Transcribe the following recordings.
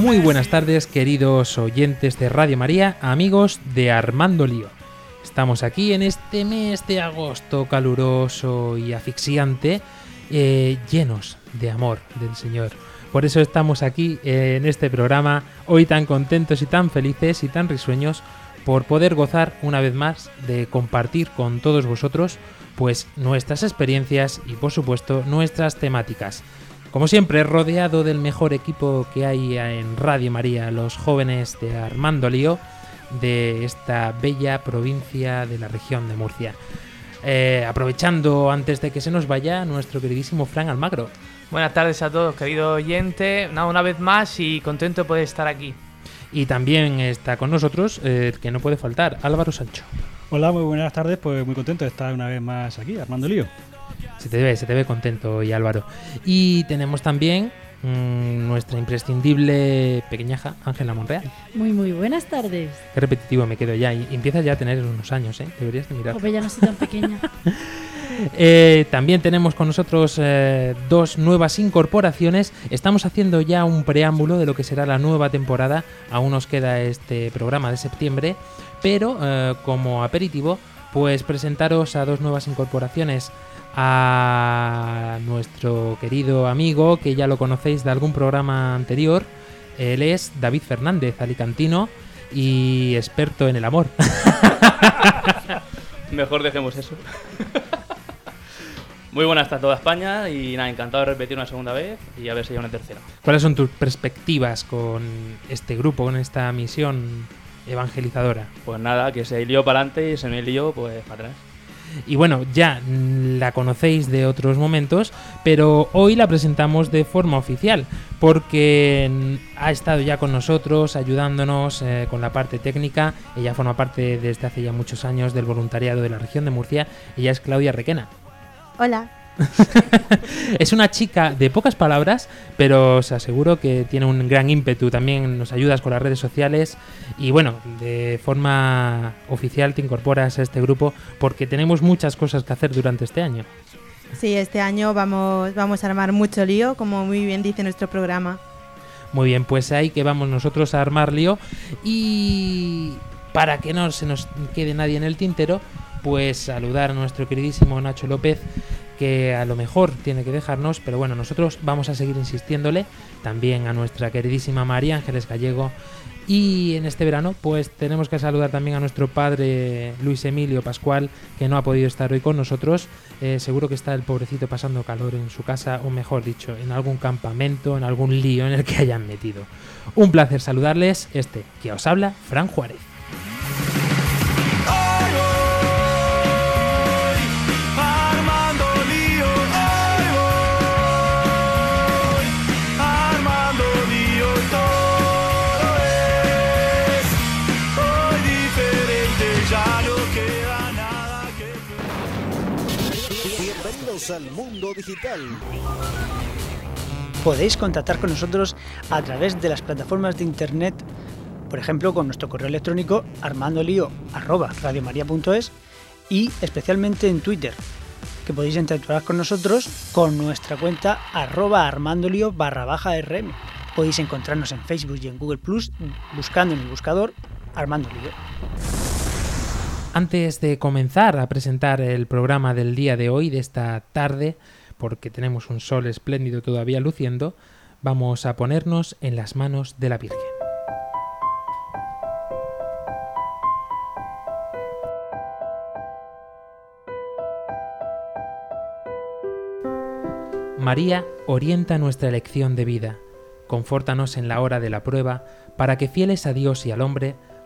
Muy buenas tardes, queridos oyentes de Radio María, amigos de Armando Lío. Estamos aquí en este mes de agosto caluroso y asfixiante, eh, llenos de amor del Señor. Por eso estamos aquí eh, en este programa, hoy tan contentos y tan felices y tan risueños, por poder gozar una vez más de compartir con todos vosotros pues nuestras experiencias y por supuesto nuestras temáticas. Como siempre, rodeado del mejor equipo que hay en Radio María, los jóvenes de Armando Lío, de esta bella provincia de la región de Murcia. Eh, aprovechando antes de que se nos vaya nuestro queridísimo Fran Almagro. Buenas tardes a todos, querido oyente. Nada, una vez más y contento de poder estar aquí. Y también está con nosotros, eh, el que no puede faltar, Álvaro Sancho. Hola, muy buenas tardes, pues muy contento de estar una vez más aquí, Armando Lío. Se te ve, se te ve contento hoy, Álvaro. Y tenemos también mm, nuestra imprescindible pequeñaja, Ángela Monreal. Muy, muy buenas tardes. Qué repetitivo me quedo ya. Y empiezas ya a tener unos años, ¿eh? Deberías de mirar. Jope, ya no soy tan pequeña. Eh, también tenemos con nosotros eh, dos nuevas incorporaciones. Estamos haciendo ya un preámbulo de lo que será la nueva temporada. Aún nos queda este programa de septiembre. Pero eh, como aperitivo, pues presentaros a dos nuevas incorporaciones. A nuestro querido amigo, que ya lo conocéis de algún programa anterior. Él es David Fernández, alicantino y experto en el amor. Mejor dejemos eso. Muy buenas a toda España y nada, encantado de repetir una segunda vez y a ver si hay una tercera. ¿Cuáles son tus perspectivas con este grupo, con esta misión evangelizadora? Pues nada, que se lío para adelante y se me lío pues para atrás. Y bueno, ya la conocéis de otros momentos, pero hoy la presentamos de forma oficial, porque ha estado ya con nosotros, ayudándonos eh, con la parte técnica. Ella forma parte desde hace ya muchos años del voluntariado de la región de Murcia. Ella es Claudia Requena. Hola. es una chica de pocas palabras, pero os aseguro que tiene un gran ímpetu. También nos ayudas con las redes sociales y bueno, de forma oficial te incorporas a este grupo porque tenemos muchas cosas que hacer durante este año. Sí, este año vamos, vamos a armar mucho lío, como muy bien dice nuestro programa. Muy bien, pues ahí que vamos nosotros a armar lío y para que no se nos quede nadie en el tintero, pues saludar a nuestro queridísimo Nacho López que a lo mejor tiene que dejarnos, pero bueno, nosotros vamos a seguir insistiéndole, también a nuestra queridísima María Ángeles Gallego, y en este verano pues tenemos que saludar también a nuestro padre Luis Emilio Pascual, que no ha podido estar hoy con nosotros, Eh, seguro que está el pobrecito pasando calor en su casa, o mejor dicho, en algún campamento, en algún lío en el que hayan metido. Un placer saludarles, este que os habla, Fran Juárez. Al mundo digital. Podéis contactar con nosotros a través de las plataformas de internet, por ejemplo con nuestro correo electrónico armandolio@radiomaria.es y especialmente en Twitter, que podéis interactuar con nosotros con nuestra cuenta arroba. Podéis encontrarnos en Facebook y en Google Plus buscando en el buscador Armando Lío. Antes de comenzar a presentar el programa del día de hoy, de esta tarde, porque tenemos un sol espléndido todavía luciendo, vamos a ponernos en las manos de la Virgen. María orienta nuestra elección de vida, confórtanos en la hora de la prueba, para que fieles a Dios y al hombre,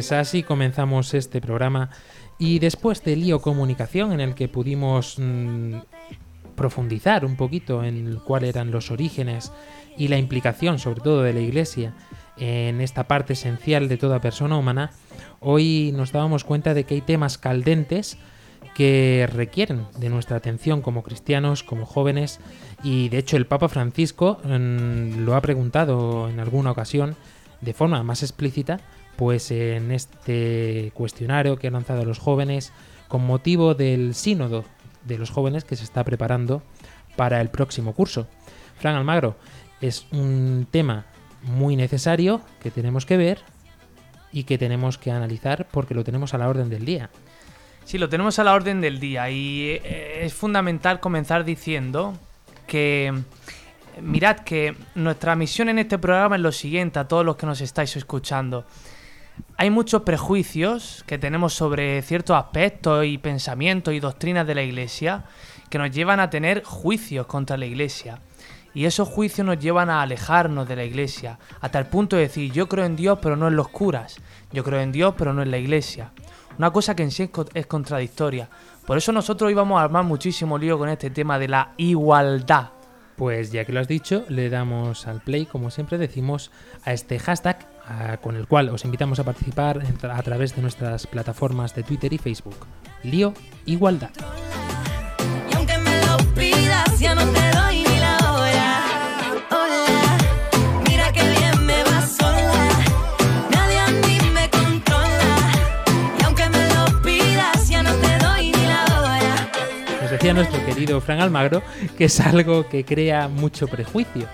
Así comenzamos este programa. Y después de Lío Comunicación en el que pudimos mm, profundizar un poquito en cuáles eran los orígenes y la implicación sobre todo de la Iglesia en esta parte esencial de toda persona humana, hoy nos dábamos cuenta de que hay temas caldentes que requieren de nuestra atención como cristianos, como jóvenes, y de hecho el Papa Francisco mm, lo ha preguntado en alguna ocasión de forma más explícita, pues en este cuestionario que han lanzado los jóvenes con motivo del sínodo de los jóvenes que se está preparando para el próximo curso. Fran Almagro, es un tema muy necesario que tenemos que ver y que tenemos que analizar porque lo tenemos a la orden del día. Sí, lo tenemos a la orden del día y eh, es fundamental comenzar diciendo que mirad que nuestra misión en este programa es lo siguiente a todos los que nos estáis escuchando. Hay muchos prejuicios que tenemos sobre ciertos aspectos y pensamientos y doctrinas de la Iglesia que nos llevan a tener juicios contra la Iglesia. Y esos juicios nos llevan a alejarnos de la Iglesia, hasta el punto de decir yo creo en Dios pero no en los curas, yo creo en Dios pero no en la Iglesia. Una cosa que en sí es, co- es contradictoria. Por eso nosotros íbamos a armar muchísimo lío con este tema de la igualdad. Pues ya que lo has dicho, le damos al play, como siempre decimos, a este hashtag a- con el cual os invitamos a participar a través de nuestras plataformas de Twitter y Facebook. Lío Igualdad. Y aunque me lo pidas, ya no te doy ni la hora. Hola, mira que bien me va sola. Nadie a mí me controla. Y aunque me lo pidas, ya no te doy ni la hora. Nos decía nuestro querido Fran Almagro que es algo que crea mucho prejuicio.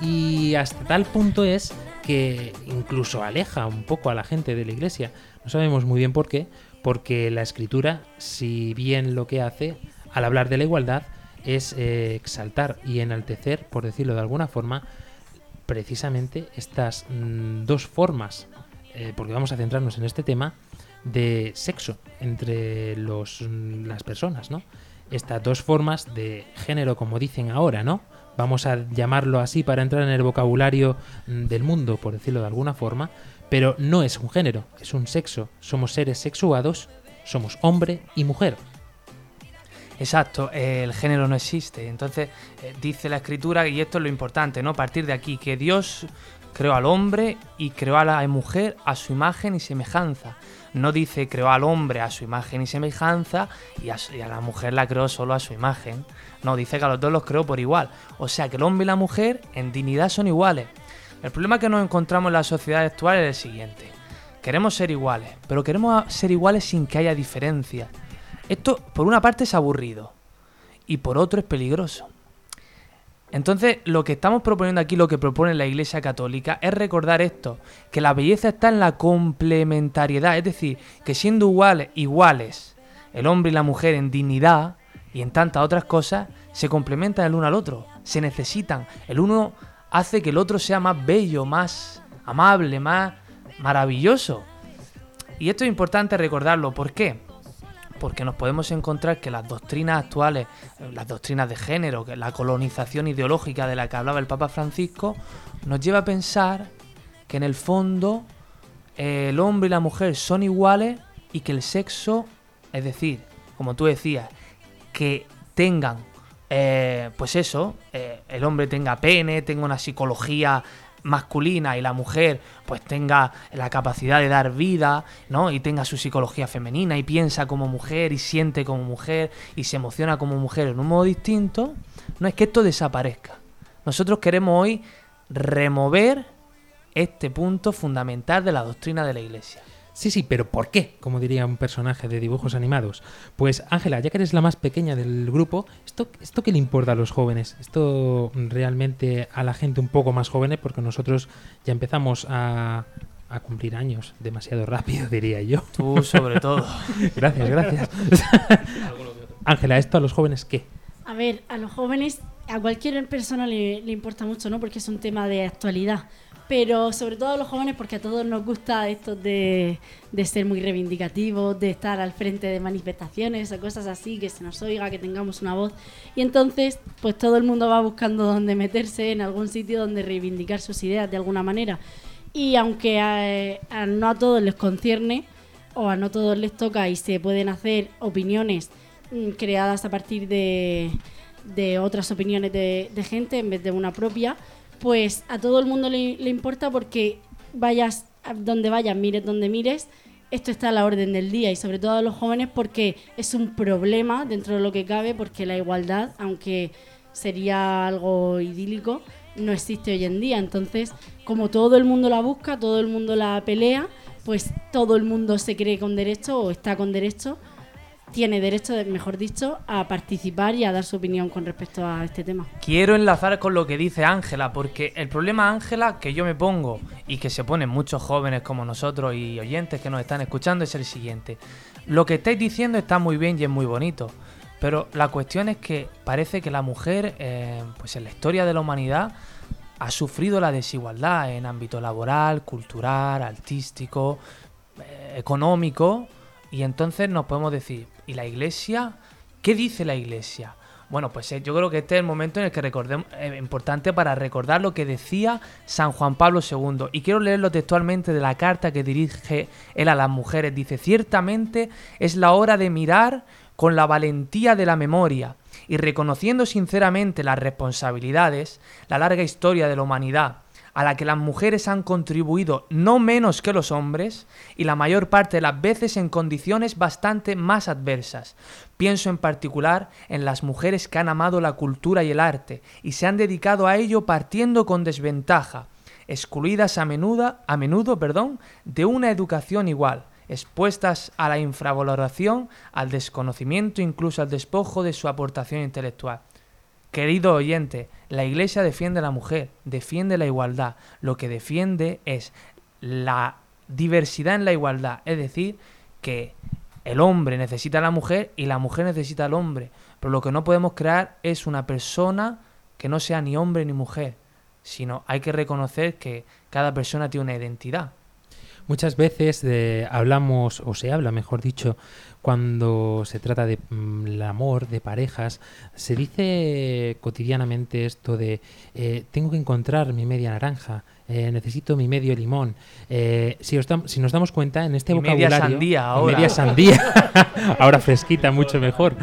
Y hasta tal punto es que incluso aleja un poco a la gente de la iglesia. No sabemos muy bien por qué, porque la escritura, si bien lo que hace al hablar de la igualdad es eh, exaltar y enaltecer, por decirlo de alguna forma, precisamente estas mm, dos formas, eh, porque vamos a centrarnos en este tema, de sexo entre los, mm, las personas, ¿no? Estas dos formas de género, como dicen ahora, ¿no? Vamos a llamarlo así para entrar en el vocabulario mm, del mundo, por decirlo de alguna forma, pero no es un género, es un sexo. Somos seres sexuados, somos hombre y mujer. Exacto, el género no existe. Entonces, eh, dice la escritura, y esto es lo importante, ¿no? Partir de aquí, que Dios creó al hombre y creó a la mujer a su imagen y semejanza. No dice creó al hombre a su imagen y semejanza y a, la mujer la creó solo a su imagen. No, dice que a los dos los creó por igual. O sea que el hombre y la mujer en dignidad son iguales. El problema que nos encontramos en la sociedad actual es el siguiente. Queremos ser iguales, pero queremos ser iguales sin que haya diferencia. Esto, por una parte, es aburrido y por otro, es peligroso. Entonces, lo que estamos proponiendo aquí, lo que propone la Iglesia Católica, es recordar esto, que la belleza está en la complementariedad, es decir, que siendo iguales, iguales, el hombre y la mujer en dignidad y en tantas otras cosas, se complementan el uno al otro, se necesitan. El uno hace que el otro sea más bello, más amable, más maravilloso. Y esto es importante recordarlo, ¿por qué? Porque nos podemos encontrar que las doctrinas actuales, eh, las doctrinas de género, que la colonización ideológica de la que hablaba el Papa Francisco, nos lleva a pensar que en el fondo eh, el hombre y la mujer son iguales y que el sexo, es decir, como tú decías, que tengan, eh, pues eso, el hombre tenga pene, tenga una psicología masculina y la mujer pues tenga la capacidad de dar vida, ¿no? Y tenga su psicología femenina y piensa como mujer y siente como mujer y se emociona como mujer en un modo distinto, no es que esto desaparezca. Nosotros queremos hoy remover este punto fundamental de la doctrina de la Iglesia. Sí, sí, pero ¿por qué? Como diría un personaje de dibujos animados. Pues Ángela, ya que eres la más pequeña del grupo, ¿esto, ¿esto qué le importa a los jóvenes? Esto realmente a la gente un poco más jóvenes, porque nosotros ya empezamos a, a cumplir años demasiado rápido, diría yo. Tú sobre todo. gracias, gracias. Ángela, ¿esto a los jóvenes qué? A ver, a los jóvenes, a cualquier persona le, le importa mucho, ¿no? Porque es un tema de actualidad. Pero sobre todo a los jóvenes, porque a todos nos gusta esto de, de ser muy reivindicativos, de estar al frente de manifestaciones o cosas así, que se nos oiga, que tengamos una voz. Y entonces, pues todo el mundo va buscando dónde meterse, en algún sitio donde reivindicar sus ideas de alguna manera. Y aunque a- no a todos les concierne, o a no todos les toca y se pueden hacer opiniones mm, creadas a partir de, de otras opiniones de gente en vez de una propia, pues a todo el mundo le, importa porque vayas a donde vayas, mires donde mires, esto está a la orden del día y sobre todo a los jóvenes porque es un problema dentro de lo que cabe porque la igualdad, aunque sería algo idílico, no existe hoy en día. Entonces, como todo el mundo la busca, todo el mundo la pelea, pues todo el mundo se cree con derecho o está con derecho, tiene derecho, mejor dicho, a participar y a dar su opinión con respecto a este tema. Quiero enlazar con lo que dice Ángela, porque el problema, Ángela, que yo me pongo y que se ponen muchos jóvenes como nosotros y oyentes que nos están escuchando es el siguiente. Lo que estáis diciendo está muy bien y es muy bonito, pero la cuestión es que parece que la mujer, eh, pues en la historia de la humanidad, ha sufrido la desigualdad en ámbito laboral, cultural, artístico, eh, económico, y entonces nos podemos decir, ¿y la iglesia? ¿Qué dice la iglesia? Bueno, pues eh, yo creo que este es el momento en el que recordemos, eh, importante para recordar lo que decía San Juan Pablo II. Y quiero leerlo textualmente de la carta que dirige él a las mujeres. Dice, ciertamente es la hora de mirar con la valentía de la memoria y reconociendo sinceramente las responsabilidades, la larga historia de la humanidad a la que las mujeres han contribuido no menos que los hombres y la mayor parte de las veces en condiciones bastante más adversas. Pienso en particular en las mujeres que han amado la cultura y el arte y se han dedicado a ello partiendo con desventaja, excluidas a menudo, a menudo perdón, de una educación igual, expuestas a la infravaloración, al desconocimiento, incluso al despojo de su aportación intelectual. Querido oyente, la Iglesia defiende a la mujer, defiende la igualdad. Lo que defiende es la diversidad en la igualdad, es decir, que el hombre necesita a la mujer y la mujer necesita al hombre. Pero lo que no podemos crear es una persona que no sea ni hombre ni mujer, sino hay que reconocer que cada persona tiene una identidad. Muchas veces eh, hablamos, o se habla, mejor dicho, cuando se trata de mm, el amor, de parejas, se dice cotidianamente esto de eh, tengo que encontrar mi media naranja, eh, necesito mi medio limón. Eh, si, os dam- si nos damos cuenta, en este Mi media vocabulario... sandía ahora. media sandía, ahora fresquita, mucho mejor.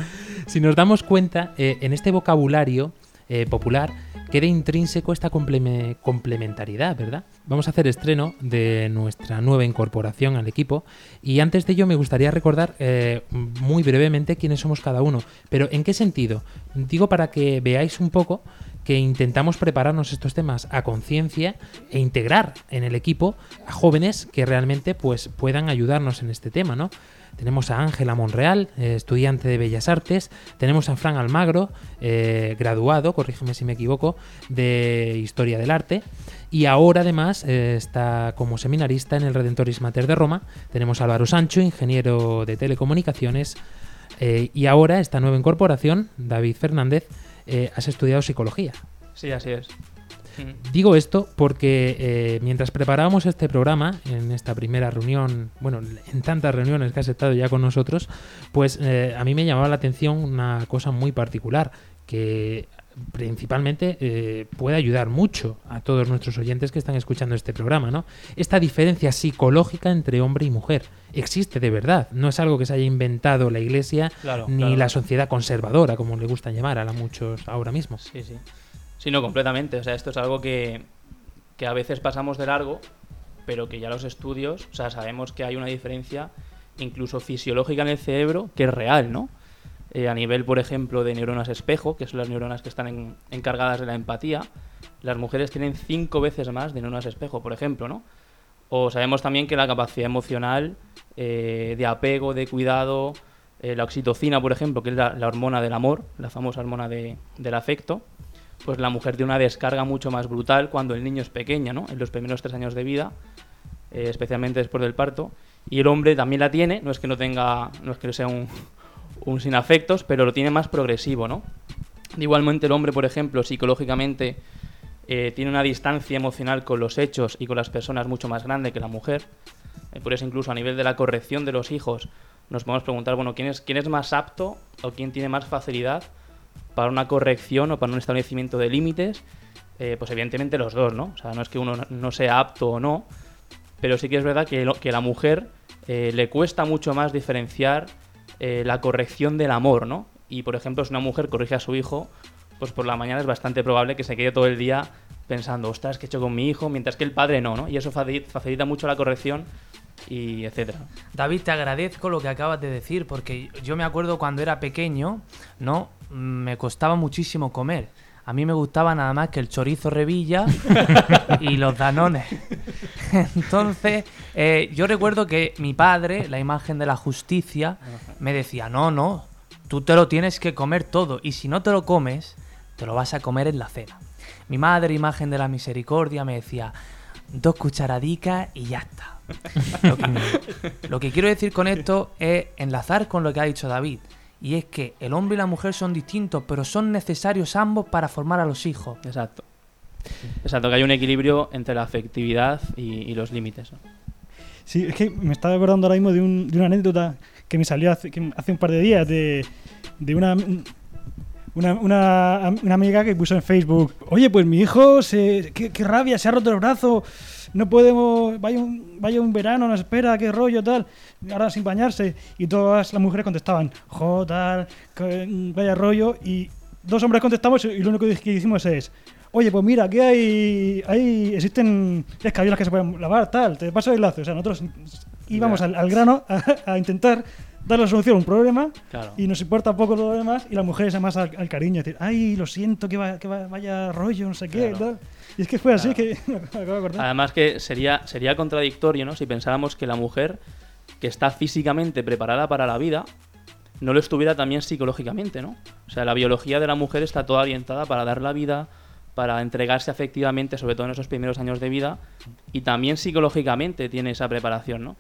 Si nos damos cuenta, en este vocabulario eh, popular queda intrínseco esta compleme- complementariedad, ¿verdad? Vamos a hacer estreno de nuestra nueva incorporación al equipo y antes de ello me gustaría recordar eh, muy brevemente quiénes somos cada uno. Pero ¿en qué sentido? Digo para que veáis un poco que intentamos prepararnos estos temas a conciencia e integrar en el equipo a jóvenes que realmente pues puedan ayudarnos en este tema, ¿no? Tenemos a Ángela Monreal, eh, estudiante de Bellas Artes. Tenemos a Fran Almagro, eh, graduado, corrígeme si me equivoco, de Historia del Arte. Y ahora además eh, está como seminarista en el Redentoris Mater de Roma. Tenemos a Álvaro Sancho, ingeniero de telecomunicaciones. Eh, y ahora esta nueva incorporación, David Fernández, has estudiado psicología. Sí, así es. Digo esto porque eh, mientras preparábamos este programa, en esta primera reunión, bueno, en tantas reuniones que has estado ya con nosotros, pues eh, a mí me llamaba la atención una cosa muy particular, que principalmente eh, puede ayudar mucho a todos nuestros oyentes que están escuchando este programa, ¿no? Esta diferencia psicológica entre hombre y mujer existe de verdad, no es algo que se haya inventado la Iglesia Claro, ni claro. la sociedad conservadora, como le gusta llamar a la muchos ahora mismo. Sí, sí. Sí, no, completamente. O sea, esto es algo que, que a veces pasamos de largo, pero que ya los estudios, o sea, sabemos que hay una diferencia incluso fisiológica en el cerebro que es real, ¿no? Eh, a nivel, por ejemplo, de neuronas espejo, que son las neuronas que están en- encargadas de la empatía, las mujeres tienen cinco veces más de neuronas espejo, por ejemplo, ¿no? O sabemos también que la capacidad emocional eh, de apego, de cuidado, eh, la oxitocina, por ejemplo, que es la, la hormona del amor, la famosa hormona de- del afecto, pues la mujer tiene una descarga mucho más brutal cuando el niño es pequeño, ¿no? En los primeros tres años de vida, eh, especialmente después del parto. Y el hombre también la tiene, no es que no tenga, no es que sea un, sin afectos, pero lo tiene más progresivo, ¿no? Igualmente el hombre, por ejemplo, psicológicamente eh, tiene una distancia emocional con los hechos y con las personas mucho más grande que la mujer. Eh, por eso incluso a nivel de la corrección de los hijos nos podemos preguntar, bueno, ¿quién es, quién es más apto o quién tiene más facilidad para una corrección o para un establecimiento de límites? Eh, pues evidentemente los dos, ¿no? O sea, no es que uno no- sea apto o no, pero sí que es verdad que, lo- que la mujer eh, le cuesta mucho más diferenciar eh, la corrección del amor, ¿no? Y por ejemplo, si una mujer corrige a su hijo, pues por la mañana es bastante probable que se quede todo el día pensando, ostras, ¿qué he hecho con mi hijo? Mientras que el padre no, ¿no? Y eso faci- facilita mucho la corrección y etcétera. David, te agradezco lo que acabas de decir, porque yo me acuerdo cuando era pequeño, ¿no? Mm, Me costaba muchísimo comer. A mí me gustaba nada más que el chorizo revilla y los danones. Entonces, eh, yo recuerdo que mi padre, la imagen de la justicia, me decía, no, no, tú te lo tienes que comer todo y si no te lo comes, te lo vas a comer en la cena. Mi madre, imagen de la misericordia, me decía, dos cucharadicas y ya está. Lo que, lo que quiero decir con esto es enlazar con lo que ha dicho David. Y es que el hombre y la mujer son distintos, pero son necesarios ambos para formar a los hijos. Exacto. Exacto, que hay un equilibrio entre la afectividad y, y los límites. ¿no? Sí, es que me estaba acordando ahora mismo de, un- de una anécdota que me salió hace, que- hace un par de días de, de una, una, una, una amiga que puso en Facebook, oye, pues mi hijo, se, qué, qué rabia, se ha roto el brazo, no podemos, vaya un, vaya un verano, nos espera, qué rollo, tal, ahora sin bañarse. Y todas las mujeres contestaban, jo, tal, que- vaya rollo, y dos hombres contestamos y lo único que hicimos es, oye, pues mira, aquí hay, hay existen escabiolas que se pueden lavar, tal, te paso el enlace. O sea, nosotros íbamos al, al grano a, a intentar dar la solución a un problema Claro. y nos importa poco lo demás y las mujeres además al, al cariño, decir, ay, lo siento, que, va- que va- vaya rollo, no sé qué, Claro. tal. Y es que fue así que. Además que sería, sería contradictorio, ¿no? Si pensáramos que la mujer que está físicamente preparada para la vida no lo estuviera también psicológicamente, ¿no? O sea, la biología de la mujer está toda orientada para dar la vida, para entregarse afectivamente, sobre todo en esos primeros años de vida, y también psicológicamente tiene esa preparación, ¿no?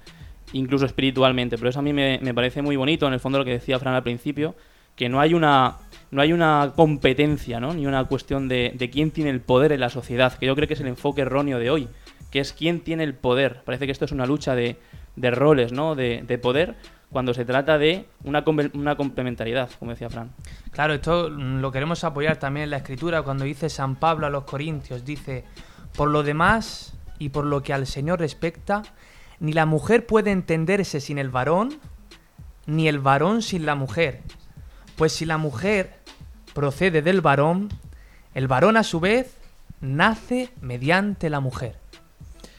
Incluso espiritualmente. Pero eso a mí me, parece muy bonito, en el fondo lo que decía Fran al principio, que no hay una, no hay una competencia, ¿no? Ni una cuestión de, de quién tiene el poder en la sociedad, que yo creo que es el enfoque erróneo de hoy, que es quién tiene el poder. Parece que esto es una lucha de, de roles, ¿no? De, de poder, cuando se trata de una, una complementariedad, como decía Fran. Claro, esto mm, lo queremos apoyar también en la escritura cuando dice San Pablo a los Corintios, dice, por lo demás y por lo que al Señor respecta, ni la mujer puede entenderse sin el varón, ni el varón sin la mujer. Pues si la mujer procede del varón, el varón a su vez nace mediante la mujer.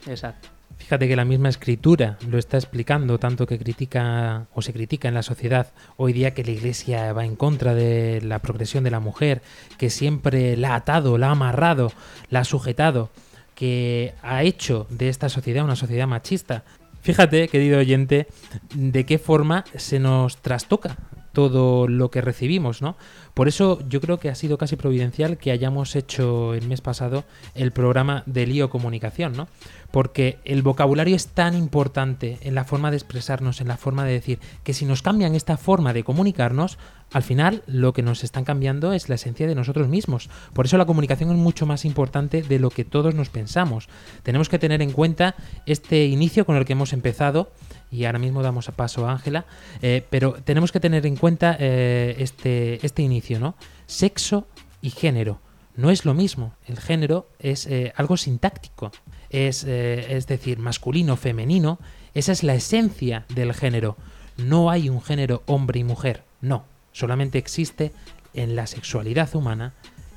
Exacto. Fíjate que la misma escritura lo está explicando, tanto que critica o se critica en la sociedad hoy día que la Iglesia va en contra de la progresión de la mujer, que siempre la ha atado, la ha amarrado, la ha sujetado, que ha hecho de esta sociedad una sociedad machista. Fíjate, querido oyente, de qué forma se nos trastoca todo lo que recibimos, ¿no? Por eso yo creo que ha sido casi providencial que hayamos hecho el mes pasado el programa de lío comunicación, ¿no? Porque el vocabulario es tan importante en la forma de expresarnos, en la forma de decir, que si nos cambian esta forma de comunicarnos, al final lo que nos están cambiando es la esencia de nosotros mismos. Por eso la comunicación es mucho más importante de lo que todos nos pensamos. Tenemos que tener en cuenta este inicio con el que hemos empezado y ahora mismo damos a paso a Ángela, eh, pero tenemos que tener en cuenta eh, este, este inicio, ¿no? Sexo y género. No es lo mismo. El género es eh, algo sintáctico. Es, eh, es decir, masculino, femenino. Esa es la esencia del género. No hay un género hombre y mujer. No. Solamente existe en la sexualidad humana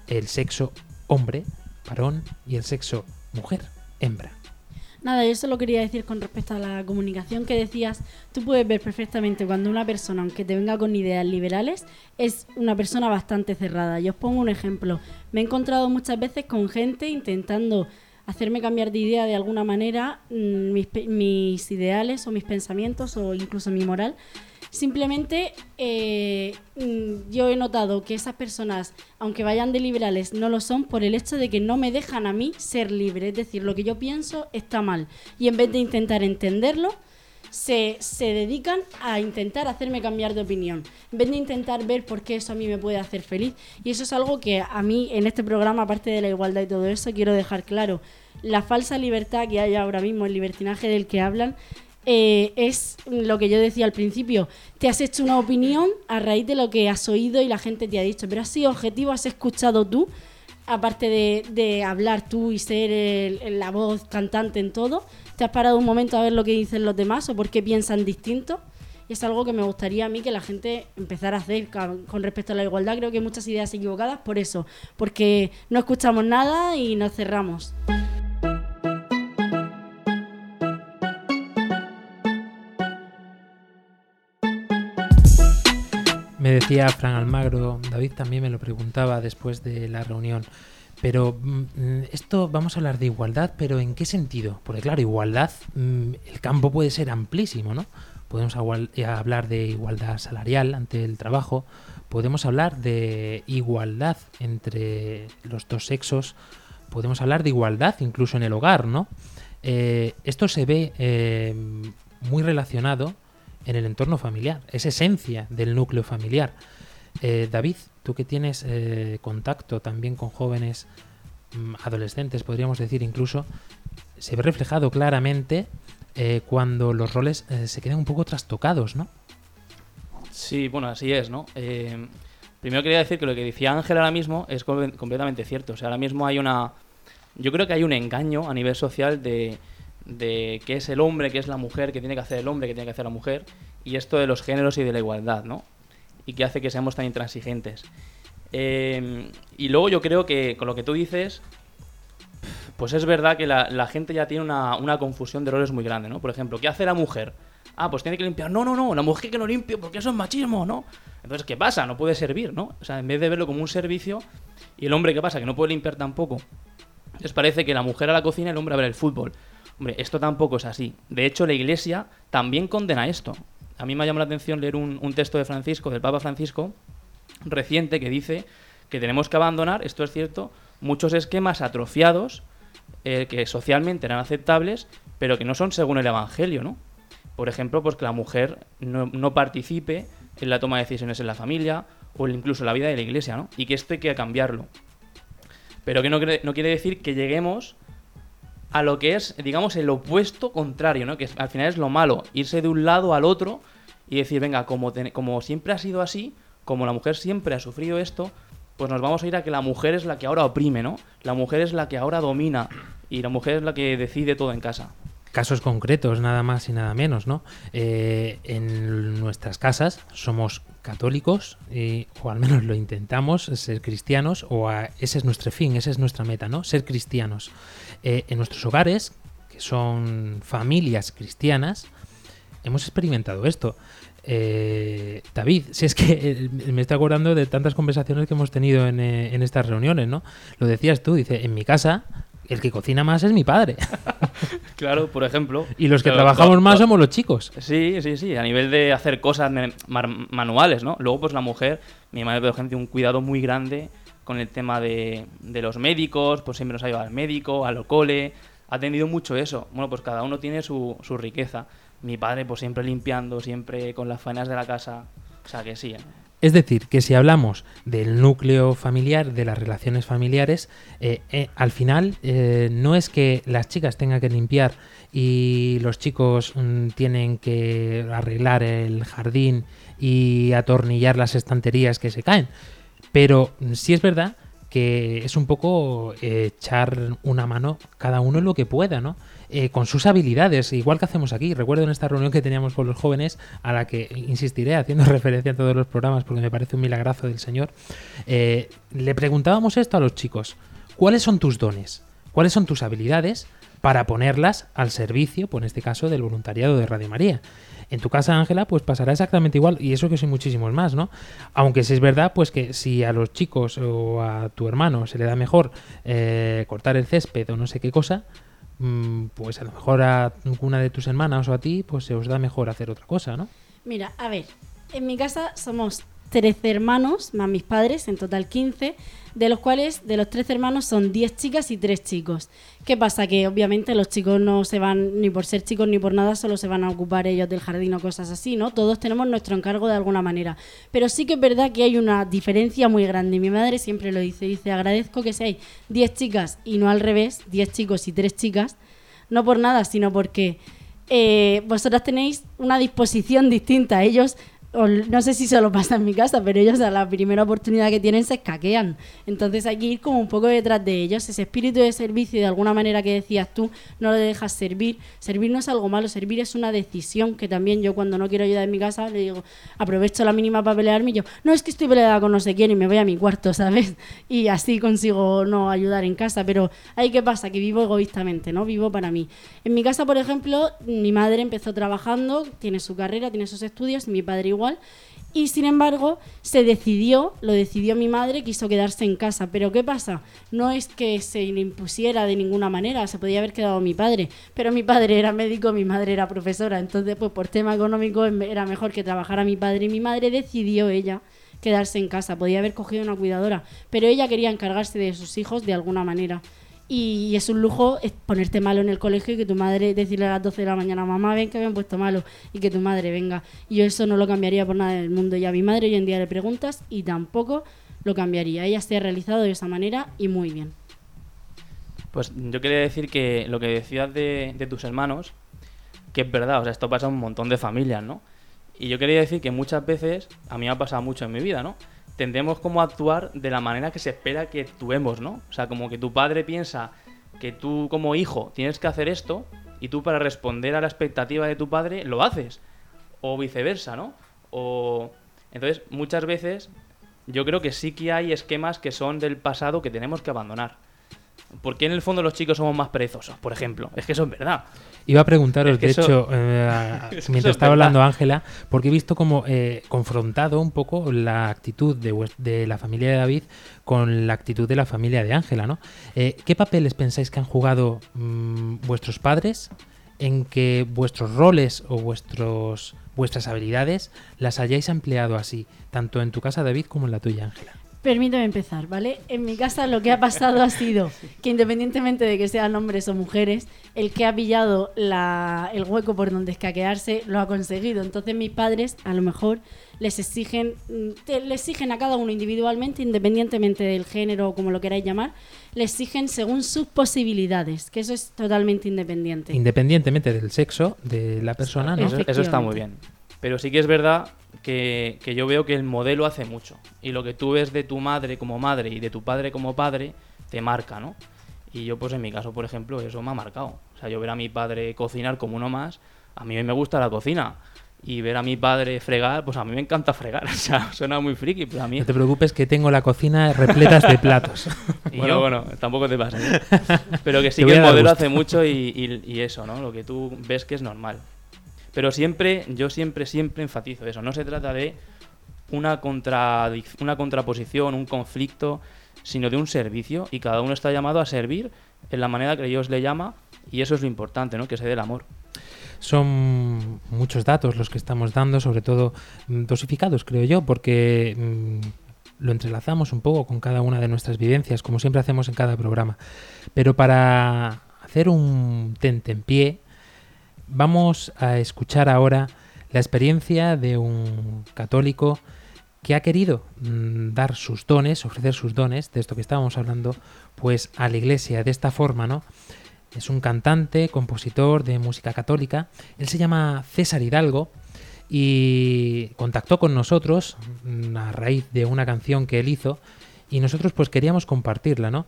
el sexo hombre, varón, y el sexo mujer, hembra. Nada, yo solo quería decir con respecto a la comunicación que decías, tú puedes ver perfectamente cuando una persona, aunque te venga con ideas liberales, es una persona bastante cerrada. Yo os pongo un ejemplo. Me he encontrado muchas veces con gente intentando hacerme cambiar de idea de alguna manera mm, mis, mis ideales o mis pensamientos o incluso mi moral. Simplemente eh, mm, yo he notado que esas personas, aunque vayan de liberales, no lo son por el hecho de que no me dejan a mí ser libre. Es decir, lo que yo pienso está mal. Y en vez de intentar entenderlo, se, se dedican a intentar hacerme cambiar de opinión, en vez de intentar ver por qué eso a mí me puede hacer feliz. Y eso es algo que a mí en este programa, aparte de la igualdad y todo eso, quiero dejar claro. La falsa libertad que hay ahora mismo, el libertinaje del que hablan, eh, es lo que yo decía al principio. Te has hecho una opinión a raíz de lo que has oído y la gente te ha dicho, pero has sido objetivo, has escuchado tú, aparte de, hablar tú y ser la voz cantante en todo, te has parado un momento a ver lo que dicen los demás o por qué piensan distinto. Y es algo que me gustaría a mí que la gente empezara a hacer con respecto a la igualdad. Creo que muchas ideas equivocadas por eso, porque no escuchamos nada y nos cerramos. Decía Fran Almagro, David también me lo preguntaba después de la reunión. Pero mm, esto vamos a hablar de igualdad, pero ¿en qué sentido? Porque claro, igualdad, mm, el campo puede ser amplísimo, ¿no? Podemos eh, hablar de igualdad salarial ante el trabajo, podemos hablar de igualdad entre los dos sexos, podemos hablar de igualdad incluso en el hogar, ¿no? Eh, esto se ve eh, muy relacionado en el entorno familiar, es esencia del núcleo familiar. Eh, David, tú que tienes eh, contacto también con jóvenes mm, adolescentes, podríamos decir incluso, se ve reflejado claramente eh, cuando los roles se quedan un poco trastocados, ¿no? Sí, bueno, así es, ¿no? Primero quería decir que lo que decía Ángel ahora mismo es com- completamente cierto. O sea, ahora mismo hay una... Yo creo que hay un engaño a nivel social de, de qué es el hombre, qué es la mujer, qué tiene que hacer el hombre, qué tiene que hacer la mujer, y esto de los géneros y de la igualdad, ¿no? Y que hace que seamos tan intransigentes. Eh, y luego yo creo que con lo que tú dices, pues es verdad que la, gente ya tiene una, una confusión de roles muy grande, ¿no? Por ejemplo, ¿qué hace la mujer? Ah, pues tiene que limpiar. No, no, no, la mujer que no limpie porque eso es machismo, ¿no? Entonces, ¿qué pasa? No puede servir, ¿no? O sea, en vez de verlo como un servicio, y el hombre, ¿qué pasa? Que no puede limpiar tampoco. Les parece que la mujer a la cocina y el hombre a ver el fútbol. Hombre, esto tampoco es así. De hecho, la iglesia también condena esto. A mí me ha llamado la atención leer un, texto de Francisco, del Papa Francisco, reciente, que dice que tenemos que abandonar, esto es cierto, muchos esquemas atrofiados eh, que socialmente eran aceptables, pero que no son según el Evangelio, ¿no? Por ejemplo, pues que la mujer no, participe en la toma de decisiones en la familia o incluso en la vida de la iglesia, ¿no? Y que esto hay que cambiarlo. Pero que no quiere decir que lleguemos a lo que es, digamos, el opuesto contrario, ¿no? Que al final es lo malo, irse de un lado al otro y decir, venga, como, como siempre ha sido así, como la mujer siempre ha sufrido esto, pues nos vamos a ir a que la mujer es la que ahora oprime, ¿no? La mujer es la que ahora domina y la mujer es la que decide todo en casa. casos concretos, nada más y nada menos, ¿no? Eh, en nuestras casas somos católicos, y- o al menos lo intentamos, ser cristianos, o a- ese es nuestro fin, esa es nuestra meta, ¿no? Ser cristianos. Eh, en nuestros hogares, que son familias cristianas, hemos experimentado esto. Eh, David, si es que eh, me estoy acordando de tantas conversaciones que hemos tenido en, eh, en estas reuniones, ¿no? Lo decías tú, dice, en mi casa el que cocina más es mi padre. Claro, por ejemplo. Y los que Claro, trabajamos más somos los chicos. Sí, sí, sí, a nivel de hacer cosas manuales, ¿no? Luego, pues la mujer, mi madre, por ejemplo, tiene un cuidado muy grande con el tema de, de los médicos, pues siempre nos ha llevado al médico, al cole, ha atendido mucho eso. Bueno, pues cada uno tiene su, su riqueza. Mi padre, pues siempre limpiando, siempre con las faenas de la casa. O sea que sí. ¿eh? Es decir, que si hablamos del núcleo familiar, de las relaciones familiares, eh, eh, al final eh, no es que las chicas tengan que limpiar y los chicos mm, tienen que arreglar el jardín y atornillar las estanterías que se caen. Pero sí es verdad que es un poco eh, echar una mano cada uno en lo que pueda, ¿no? Eh, con sus habilidades, igual que hacemos aquí. Recuerdo en esta reunión que teníamos con los jóvenes, a la que insistiré haciendo referencia a todos los programas porque me parece un milagrazo del Señor, eh, le preguntábamos esto a los chicos, ¿cuáles son tus dones? ¿Cuáles son tus habilidades para ponerlas al servicio, pues en este caso, del voluntariado de Radio María. En tu casa, Ángela, pues pasará exactamente igual, y eso que son muchísimos más, ¿no? Aunque sí es verdad, pues que si a los chicos o a tu hermano se le da mejor eh, cortar el césped o no sé qué cosa, mm, pues a lo mejor a una de tus hermanas o a ti, pues se os da mejor hacer otra cosa, ¿no? Mira, a ver, en mi casa somos 13 hermanos, más mis padres, en total 15, de los cuales de los 13 hermanos son 10 chicas y 3 chicos. ¿Qué pasa? Que obviamente los chicos no se van ni por ser chicos ni por nada, solo se van a ocupar ellos del jardín o cosas así, ¿no? Todos tenemos nuestro encargo de alguna manera. Pero sí que es verdad que hay una diferencia muy grande. Mi madre siempre lo dice, dice, agradezco que seáis 10 chicas y no al revés, 10 chicos y 3 chicas, no por nada, sino porque eh, vosotras tenéis una disposición distinta. Ellos, no sé si solo pasa en mi casa, pero ellos a la primera oportunidad que tienen se escaquean. Entonces hay que ir como un poco detrás de ellos. Ese espíritu de servicio, de alguna manera que decías tú, no lo dejas servir. Servir no es algo malo, servir es una decisión que también yo cuando no quiero ayudar en mi casa le digo, aprovecho la mínima para pelearme y yo, no es que estoy peleada con no sé quién y me voy a mi cuarto, ¿sabes? Y así consigo no ayudar en casa. Pero ahí qué pasa, que vivo egoístamente, ¿no? Vivo para mí. En mi casa, por ejemplo, mi madre empezó trabajando, tiene su carrera, tiene sus estudios, y mi padre igual. Y sin embargo, se decidió, lo decidió mi madre, quiso quedarse en casa. Pero ¿qué pasa? No es que se le impusiera de ninguna manera, se podía haber quedado mi padre. Pero mi padre era médico, mi madre era profesora. Entonces, pues por tema económico era mejor que trabajara mi padre. Y mi madre decidió ella quedarse en casa. Podía haber cogido una cuidadora. Pero ella quería encargarse de sus hijos de alguna manera. Y es un lujo ponerte malo en el colegio y que tu madre decirle a las 12 de la mañana, mamá, ven que me han puesto malo y que tu madre venga. Yo eso no lo cambiaría por nada del mundo. Y a mi madre hoy en día le preguntas y tampoco lo cambiaría. Ella se ha realizado de esa manera y muy bien. Pues yo quería decir que lo que decías de, de tus hermanos, que es verdad, o sea, esto pasa en un montón de familias, ¿no? Y yo quería decir que muchas veces, a mí me ha pasado mucho en mi vida, ¿no? Tendemos como actuar de la manera que se espera que actuemos, ¿no? O sea, como que tu padre piensa que tú como hijo tienes que hacer esto y tú para responder a la expectativa de tu padre lo haces. O viceversa, ¿no? O... Entonces, muchas veces yo creo que sí que hay esquemas que son del pasado que tenemos que abandonar. ¿Por qué en el fondo los chicos somos más perezosos, por ejemplo? Es que eso es verdad. Iba a preguntaros, Es que de eso- hecho, eh, Es que mientras estaba verdad. hablando Ángela, porque he visto como eh, confrontado un poco la actitud de la familia de David con la actitud de la familia de Ángela, ¿no? Eh, ¿Qué papeles pensáis que han jugado mm, vuestros padres en que vuestros roles o vuestros vuestras habilidades las hayáis empleado así, tanto en tu casa David como en la tuya Ángela? Permíteme empezar, ¿vale? En mi casa lo que ha pasado ha sido que independientemente de que sean hombres o mujeres, el que ha pillado la- el hueco por donde escaquearse lo ha conseguido. Entonces mis padres a lo mejor les exigen, mm, te- le exigen a cada uno individualmente, independientemente del género o como lo queráis llamar, le exigen según sus posibilidades, que eso es totalmente independiente. Independientemente del sexo de la persona, ¿no? Eso, eso está muy bien. Pero sí que es verdad que, que yo veo que el modelo hace mucho. Y lo que tú ves de tu madre como madre y de tu padre como padre, te marca, ¿no? Y yo, pues en mi caso, por ejemplo, eso me ha marcado. O sea, yo ver a mi padre cocinar como uno más, a mí me gusta la cocina. Y ver a mi padre fregar, pues a mí me encanta fregar. O sea, suena muy friki, pero a mí... No te preocupes que tengo la cocina repleta de platos. Y yo, bueno, tampoco te pasa. ¿eh? Pero que sí que el modelo gusto. hace mucho y, y- y eso, ¿no? Lo que tú ves que es normal. Pero siempre, yo siempre, siempre enfatizo eso. No se trata de una, contradic- una contraposición, un conflicto, sino de un servicio y cada uno está llamado a servir en la manera que Dios le llama y eso es lo importante, ¿no? Que se dé el amor. Son muchos datos los que estamos dando, sobre todo mm, dosificados, creo yo, porque mm, lo entrelazamos un poco con cada una de nuestras vivencias, como siempre hacemos en cada programa. Pero para hacer un tentempié, vamos a escuchar ahora la experiencia de un católico que ha querido mm, dar sus dones, ofrecer sus dones, de esto que estábamos hablando, pues a la iglesia de esta forma, ¿no? Es un cantante, compositor de música católica. Él se llama César Hidalgo y contactó con nosotros mm, a raíz de una canción que él hizo y nosotros pues queríamos compartirla, ¿no?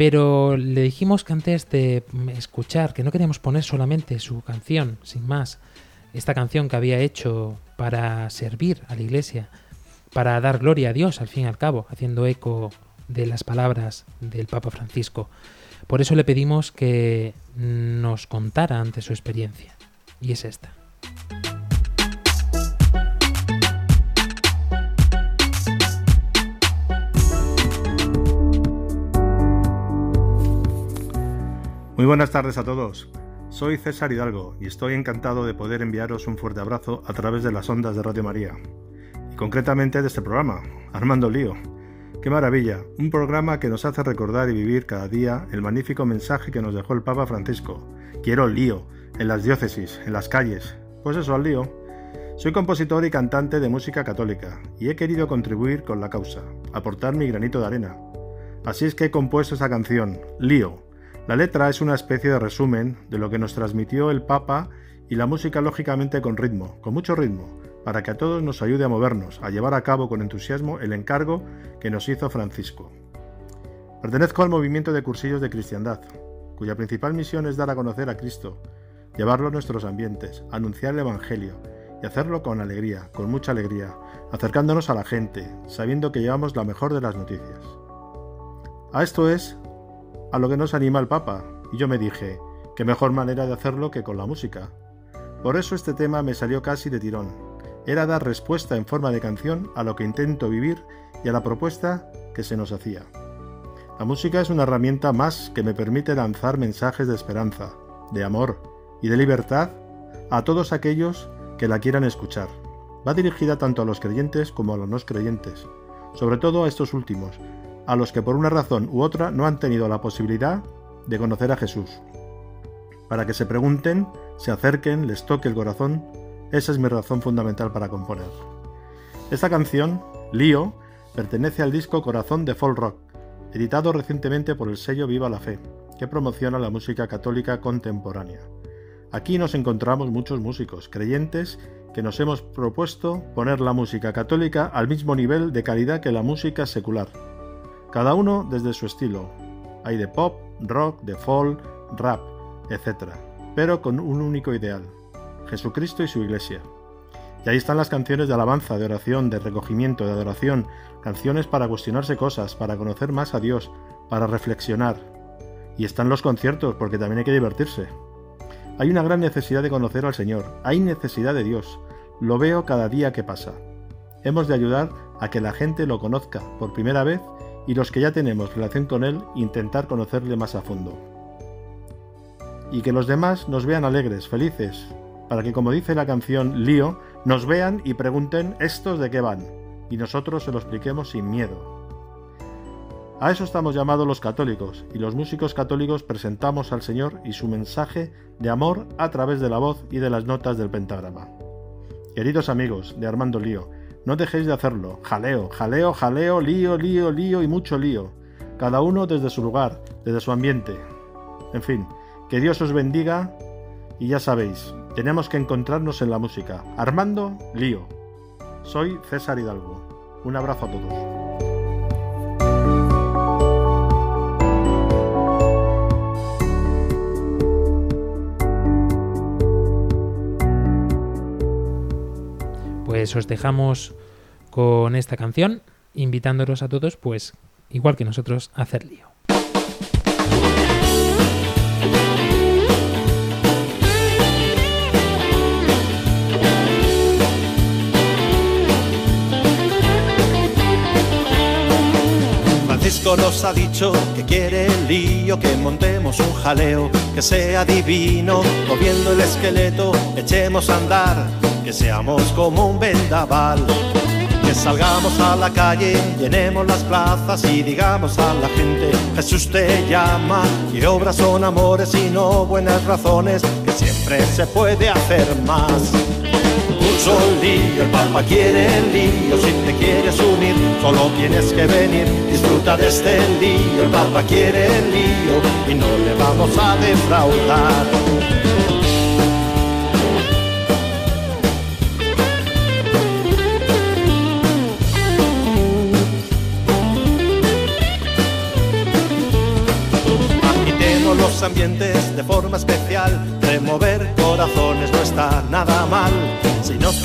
Pero le dijimos que antes de escuchar, que no queríamos poner solamente su canción, sin más, esta canción que había hecho para servir a la iglesia, para dar gloria a Dios al fin y al cabo, haciendo eco de las palabras del Papa Francisco, Por eso le pedimos que nos contara ante su experiencia. Y es esta. Muy buenas tardes a todos. Soy César Hidalgo y estoy encantado de poder enviaros un fuerte abrazo a través de las ondas de Radio María. Y concretamente de este programa, Armando Lío. ¡Qué maravilla! Un programa que nos hace recordar y vivir cada día el magnífico mensaje que nos dejó el Papa Francisco. Quiero lío, en las diócesis, en las calles. Pues eso, al lío. Soy compositor y cantante de música católica y he querido contribuir con la causa, aportar mi granito de arena. Así es que he compuesto esa canción, Lío, la letra es una especie de resumen de lo que nos transmitió el Papa y la música lógicamente con ritmo, con mucho ritmo, para que a todos nos ayude a movernos, a llevar a cabo con entusiasmo el encargo que nos hizo Francisco. Pertenezco al movimiento de cursillos de cristiandad, cuya principal misión es dar a conocer a Cristo, llevarlo a nuestros ambientes, anunciar el Evangelio y hacerlo con alegría, con mucha alegría, acercándonos a la gente, sabiendo que llevamos la mejor de las noticias. A esto es a lo que nos anima el Papa, y yo me dije, qué mejor manera de hacerlo que con la música. Por eso este tema me salió casi de tirón. Era dar respuesta en forma de canción a lo que intento vivir y a la propuesta que se nos hacía. La música es una herramienta más que me permite lanzar mensajes de esperanza, de amor y de libertad a todos aquellos que la quieran escuchar. Va dirigida tanto a los creyentes como a los no creyentes, sobre todo a estos últimos, a los que por una razón u otra no han tenido la posibilidad de conocer a Jesús. Para que se pregunten, se acerquen, les toque el corazón, esa es mi razón fundamental para componer. Esta canción, Lío, pertenece al disco Corazón de Folk Rock, editado recientemente por el sello Viva la Fe, que promociona la música católica contemporánea. Aquí nos encontramos muchos músicos creyentes que nos hemos propuesto poner la música católica al mismo nivel de calidad que la música secular, cada uno desde su estilo. Hay de pop, rock, de folk, rap, etc. Pero con un único ideal, Jesucristo y su iglesia. Y ahí están las canciones de alabanza, de oración, de recogimiento, de adoración, canciones para cuestionarse cosas, para conocer más a Dios, para reflexionar. Y están los conciertos, porque también hay que divertirse. Hay una gran necesidad de conocer al Señor, hay necesidad de Dios, lo veo cada día que pasa. Hemos de ayudar a que la gente lo conozca por primera vez y los que ya tenemos relación con Él intentar conocerle más a fondo. Y que los demás nos vean alegres, felices, para que como dice la canción Lío, nos vean y pregunten estos de qué van, y nosotros se lo expliquemos sin miedo. A eso estamos llamados los católicos, y los músicos católicos presentamos al Señor y su mensaje de amor a través de la voz y de las notas del pentagrama. Queridos amigos de Armando Lío, no dejéis de hacerlo. Jaleo, jaleo, jaleo, lío, lío, lío y mucho lío. Cada uno desde su lugar, desde su ambiente. En fin, que Dios os bendiga y ya sabéis, tenemos que encontrarnos en la música. Armando, lío. Soy César Hidalgo. Un abrazo a todos. Pues os dejamos con esta canción, invitándolos a todos, pues igual que nosotros, a hacer lío. Francisco nos ha dicho que quiere el lío, que montemos un jaleo, que sea divino, moviendo el esqueleto, echemos a andar, que seamos como un vendaval. Que salgamos a la calle, llenemos las plazas y digamos a la gente, Jesús te llama y obras son amores y no buenas razones, que siempre se puede hacer más. Mucho lío, el Papa quiere el lío, si te quieres unir, solo tienes que venir, disfruta de este lío, el Papa quiere el lío y no le vamos a defraudar.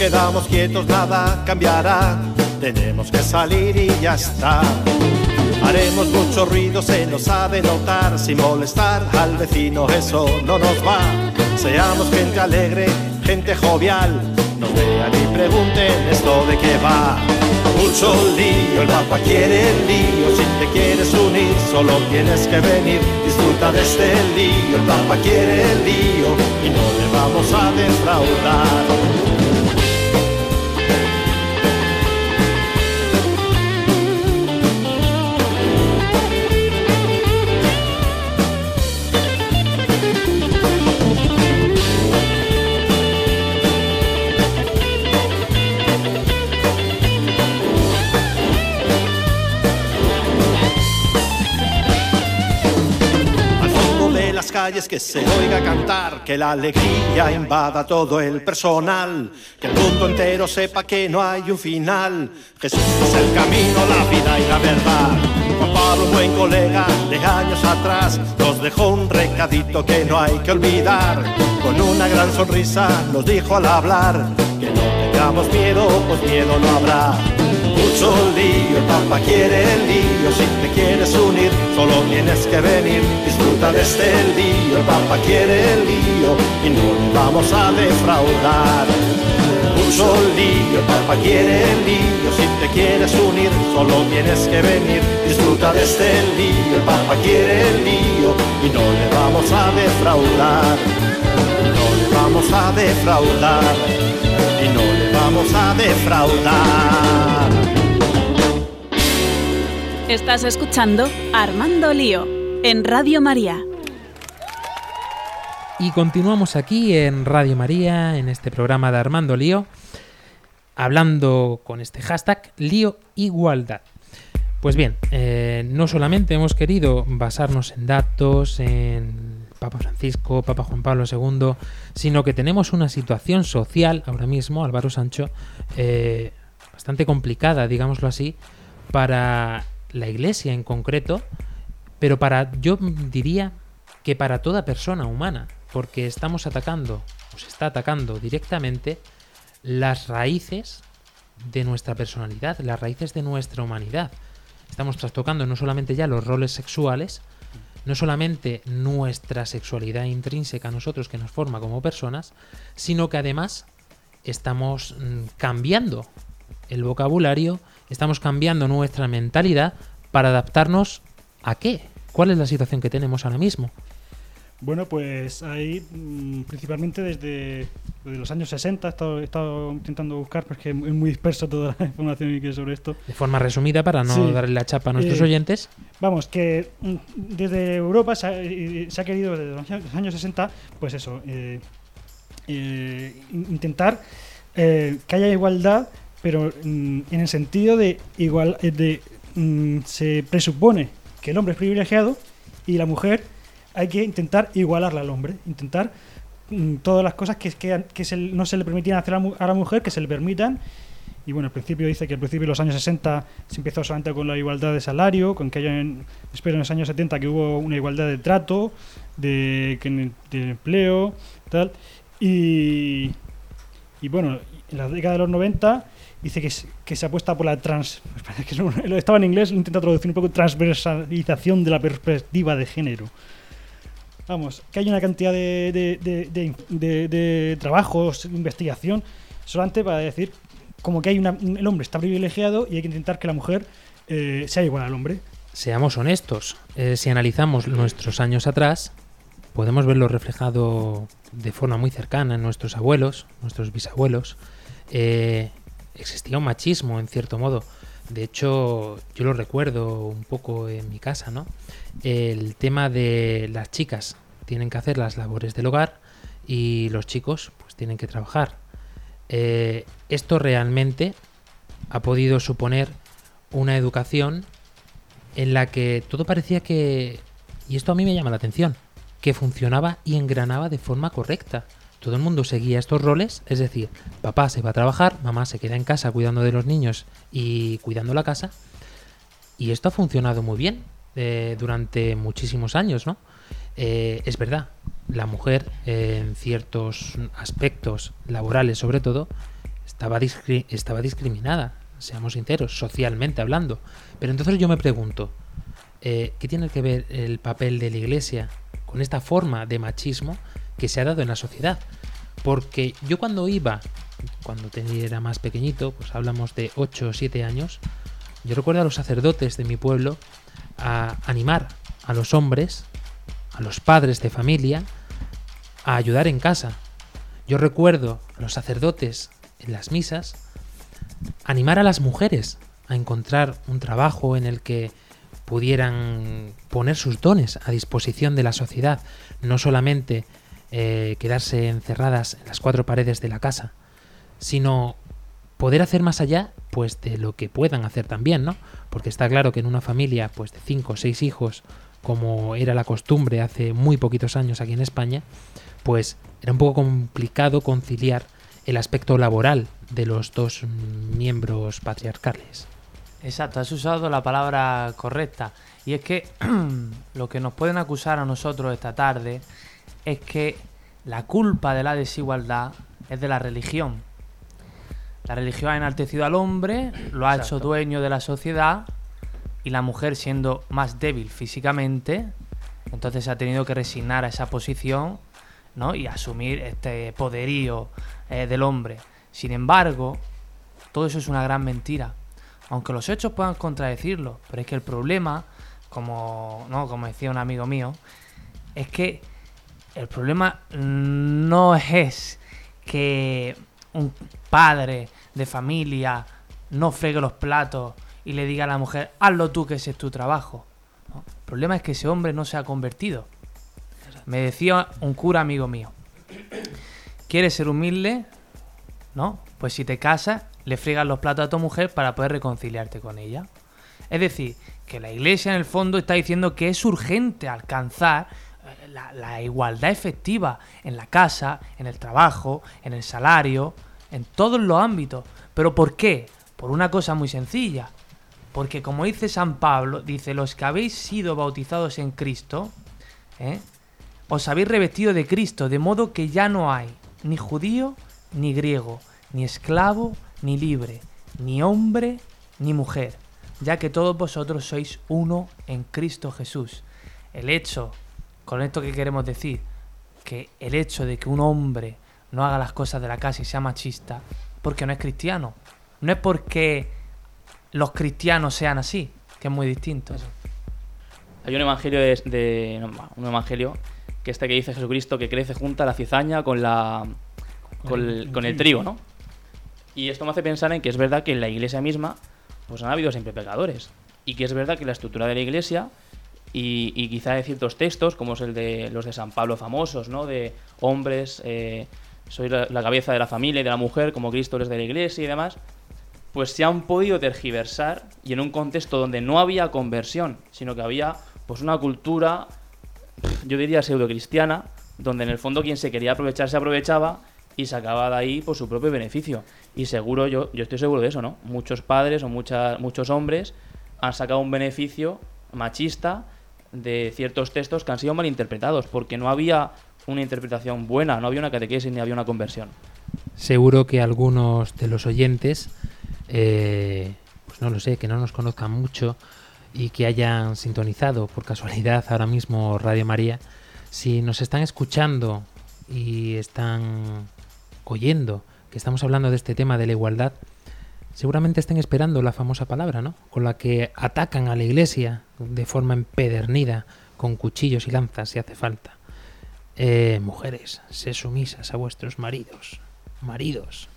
Quedamos quietos nada cambiará, tenemos que salir y ya está. Haremos mucho ruido, se nos ha de notar, sin molestar al vecino, eso no nos va. Seamos gente alegre, gente jovial, no vean y pregunten esto de qué va. Mucho lío, el Papa quiere el lío, si te quieres unir solo tienes que venir, disfruta de este lío, el Papa quiere el lío y no le vamos a defraudar. Que se oiga cantar, que la alegría invada todo el personal, que el mundo entero sepa que no hay un final. Jesús es el camino, la vida y la verdad. Juan Pablo, buen colega de años atrás, nos dejó un recadito que no hay que olvidar. Con una gran sonrisa nos dijo al hablar que no tengamos miedo, pues miedo no habrá. Mucho lío, el Papa quiere el lío, si te quieres unir, solo tienes que venir, disfruta de este lío, el Papa quiere el lío y no le vamos a defraudar. Mucho lío, el Papa quiere el lío, si te quieres unir, solo tienes que venir, disfruta de este lío, el Papa quiere el lío y no le vamos a defraudar. No le vamos a defraudar y no le vamos a defraudar. Estás escuchando Armando Lío en Radio María. Y continuamos aquí en Radio María, en este programa de Armando Lío, hablando con este hashtag Lío Igualdad. Pues bien, eh, no solamente hemos querido basarnos en datos, en Papa Francisco, Papa Juan Pablo II, sino que tenemos una situación social ahora mismo, Álvaro Sancho, eh, bastante complicada, digámoslo así, para la Iglesia en concreto, pero para, yo diría que para toda persona humana, porque estamos atacando, o se está atacando directamente, las raíces de nuestra personalidad, las raíces de nuestra humanidad. Estamos trastocando no solamente ya los roles sexuales, no solamente nuestra sexualidad intrínseca a nosotros que nos forma como personas, sino que además estamos mm, cambiando el vocabulario, estamos cambiando nuestra mentalidad para adaptarnos a qué? ¿Cuál es la situación que tenemos ahora mismo? Bueno, pues ahí mm, principalmente desde, desde los años 60 he estado, he estado intentando buscar porque es muy disperso toda la información que hay sobre esto. De forma resumida, para no Sí. darle la chapa a nuestros Eh, oyentes. Vamos, que mm, desde Europa se ha, se ha querido, desde los años- los años 60, pues eso, eh, eh, in- intentar que haya igualdad, pero mm, en el sentido de igual, eh, de mm, se presupone que el hombre es privilegiado y la mujer hay que intentar igualarla al hombre, intentar mm, todas las cosas que, que, que se- no se le permitían hacer a, a la mujer, que se le permitan. Y bueno, al principio dice que al principio de los años 60 se empezó solamente con la igualdad de salario, con que haya, en- espero en los años 70 que hubo una igualdad de trato, de, de empleo, tal. Y, y bueno, en la década de los 90 dice que, se- apuesta por la trans... que estaba en inglés, lo intento traducir un poco, transversalización de la perspectiva de género. Vamos, que hay una cantidad de, trabajos, investigación, solamente para decir como que hay una, un- el hombre está privilegiado y hay que intentar que la mujer eh, sea igual al hombre. Seamos honestos, eh, si analizamos nuestros años atrás, podemos verlo reflejado de forma muy cercana en nuestros abuelos, nuestros bisabuelos. Eh, existía un machismo, en cierto modo. De hecho, yo lo recuerdo un poco en mi casa, ¿no? El tema de las chicas tienen que hacer las labores del hogar y los chicos pues tienen que trabajar. Eh, esto realmente ha podido suponer una educación en la que todo parecía que, y esto a mí me llama la atención, que funcionaba y engranaba de forma correcta. Todo el mundo seguía estos roles, es decir, papá se va a trabajar, mamá se queda en casa cuidando de los niños y cuidando la casa. Y esto ha funcionado muy bien eh, durante muchísimos años, ¿no? Eh, es verdad, la mujer eh, en ciertos aspectos laborales sobre todo estaba, estaba discriminada, seamos sinceros, socialmente hablando. Pero entonces yo me pregunto, ¿qué tiene que ver el papel de la Iglesia con esta forma de machismo que se ha dado en la sociedad? Porque yo cuando iba, cuando era más pequeñito, pues hablamos de 8 o 7 años, yo recuerdo a los sacerdotes de mi pueblo a animar a los hombres, a los padres de familia, a ayudar en casa. Yo recuerdo a los sacerdotes en las misas animar a las mujeres a encontrar un trabajo en el que pudieran poner sus dones a disposición de la sociedad, no solamente eh, quedarse encerradas en las cuatro paredes de la casa, sino poder hacer más allá pues de lo que puedan hacer también, ¿no? Porque está claro que en una familia pues de cinco o seis hijos, como era la costumbre hace muy poquitos años aquí en España, pues era un poco complicado conciliar el aspecto laboral de los dos miembros patriarcales. Exacto, has usado la palabra correcta. Y es que lo que nos pueden acusar a nosotros esta tarde es que la culpa de la desigualdad es de la religión. La religión ha enaltecido al hombre, lo ha hecho dueño de la sociedad y la mujer siendo más débil físicamente, entonces se ha tenido que resignar a esa posición ¿no? y asumir este poderío eh, del hombre. Sin embargo, todo eso es una gran mentira. Aunque los hechos puedan contradecirlo, pero es que el problema, como, ¿no? como decía un amigo mío, es que el problema no es que un padre de familia no fregue los platos y le diga a la mujer, hazlo tú que ese es tu trabajo. ¿no? El problema es que ese hombre no se ha convertido. Me decía un cura amigo mío, ¿quieres ser humilde? ¿No? Pues si te casas, le friegas los platos a tu mujer para poder reconciliarte con ella. Es decir, que la iglesia en el fondo está diciendo que es urgente alcanzar la, igualdad efectiva en la casa, en el trabajo, en el salario, en todos los ámbitos. ¿Pero por qué? Por una cosa muy sencilla. Porque como dice San Pablo, dice, los que habéis sido bautizados en Cristo, ¿eh? os habéis revestido de Cristo, de modo que ya no hay ni judío ni griego, ni esclavo ni libre, ni hombre ni mujer, ya que todos vosotros sois uno en Cristo Jesús. El hecho, con esto que queremos decir, que el hecho de que un hombre no haga las cosas de la casa y sea machista, porque no es cristiano. No es porque los cristianos sean así, que es muy distinto. Hay un evangelio de, de- no, un evangelio que este que dice Jesucristo que crece junta la cizaña con la con el, con el trigo, ¿no? Y esto me hace pensar en que es verdad que en la iglesia misma pues han habido siempre pecadores y que es verdad que la estructura de la iglesia y, y quizá de ciertos textos como es el de los de San Pablo famosos, ¿no? De hombres, eh, soy la, la cabeza de la familia y de la mujer como Cristo es de la iglesia y demás, pues se han podido tergiversar y en un contexto donde no había conversión, sino que había pues una cultura, yo diría pseudo-cristiana, donde en el fondo quien se quería aprovechar se aprovechaba y sacaba de ahí por su propio beneficio. Y seguro, yo, yo estoy seguro de eso, ¿no? Muchos padres o muchas, muchos hombres han sacado un beneficio machista de ciertos textos que han sido malinterpretados, porque no había una interpretación buena, no había una catequesis ni había una conversión. Seguro que algunos de los oyentes, eh, pues no lo sé, que no nos conozcan mucho y que hayan sintonizado por casualidad ahora mismo Radio María, si nos están escuchando y están oyendo que estamos hablando de este tema de la igualdad, seguramente estén esperando la famosa palabra, ¿no? Con la que atacan a la iglesia de forma empedernida, con cuchillos y lanzas si hace falta. Eh, mujeres, sé sumisas a vuestros maridos. Maridos.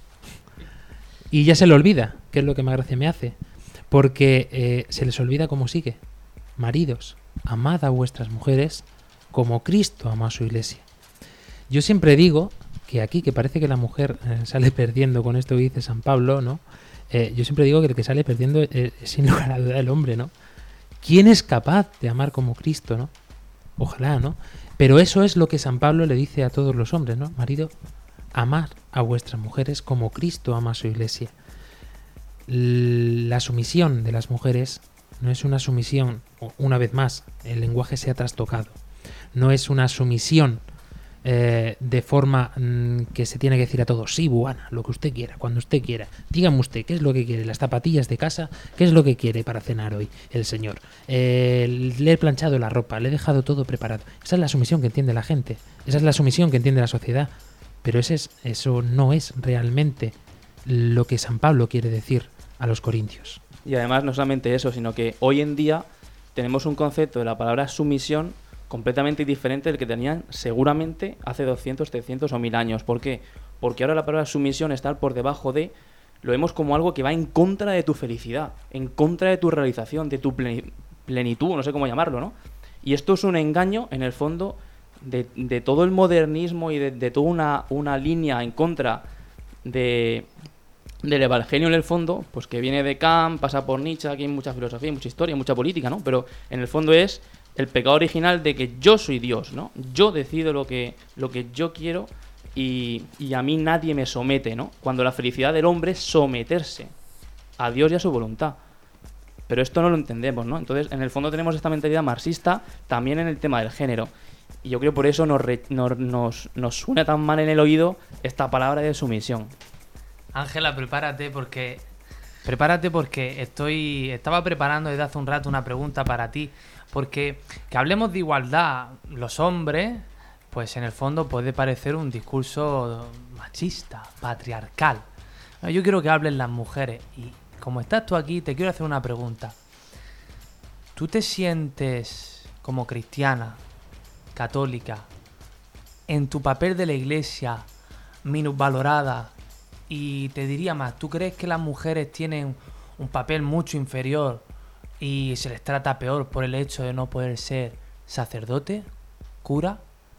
Y ya se le olvida, que es lo que más gracia me hace. Porque eh, se les olvida cómo sigue. Maridos, amad a vuestras mujeres como Cristo ama a su iglesia. Yo siempre digo que aquí, que parece que la mujer eh, sale perdiendo con esto que dice San Pablo, ¿no? Eh, yo siempre digo que el que sale perdiendo es, es, sin lugar a duda el hombre, ¿no? ¿Quién es capaz de amar como Cristo, ¿no? Ojalá, ¿no? Pero eso es lo que San Pablo le dice a todos los hombres, ¿no? Marido, amar a vuestras mujeres como Cristo ama a su iglesia. La sumisión de las mujeres no es una sumisión, una vez más, el lenguaje se ha trastocado, no es una sumisión eh, de forma mm, que se tiene que decir a todos, sí, buana, lo que usted quiera, cuando usted quiera. Dígame usted, ¿qué es lo que quiere? ¿Las zapatillas de casa? ¿Qué es lo que quiere para cenar hoy el señor? Eh, le he planchado la ropa, le he dejado todo preparado. Esa es la sumisión que entiende la gente, esa es la sumisión que entiende la sociedad. Pero ese es, eso no es realmente lo que San Pablo quiere decir a los corintios. Y además no solamente eso, sino que hoy en día tenemos un concepto de la palabra sumisión completamente diferente del que tenían seguramente hace 200, 300 o 1000 años. ¿Por qué? Porque ahora la palabra sumisión está por debajo de lo vemos como algo que va en contra de tu felicidad, en contra de tu realización, de tu pleni- plenitud, no sé cómo llamarlo, ¿no? Y esto es un engaño, en el fondo, de, de todo el modernismo y de, de toda una, una línea en contra de, del Evangelio en el fondo, pues que viene de Kant, pasa por Nietzsche, aquí hay mucha filosofía, mucha historia, mucha política, ¿no? Pero en el fondo es el pecado original de que yo soy Dios, ¿no? Yo decido lo que, lo que yo quiero y, y a mí nadie me somete, ¿no? Cuando la felicidad del hombre es someterse a Dios y a su voluntad. Pero esto no lo entendemos, ¿no? Entonces, en el fondo tenemos esta mentalidad marxista también en el tema del género. Y yo creo por eso nos, nos, nos, nos suena tan mal en el oído esta palabra de sumisión. Ángela, prepárate porque prepárate porque estoy estaba preparando desde hace un rato una pregunta para ti, porque que hablemos de igualdad los hombres, pues en el fondo puede parecer un discurso machista, patriarcal. Yo quiero que hablen las mujeres y como estás tú aquí te quiero hacer una pregunta. ¿Tú te sientes como cristiana, católica, en tu papel de la iglesia minusvalorada y te diría más, ¿tú crees que las mujeres tienen un papel mucho inferior y se les trata peor por el hecho de no poder ser sacerdote, cura?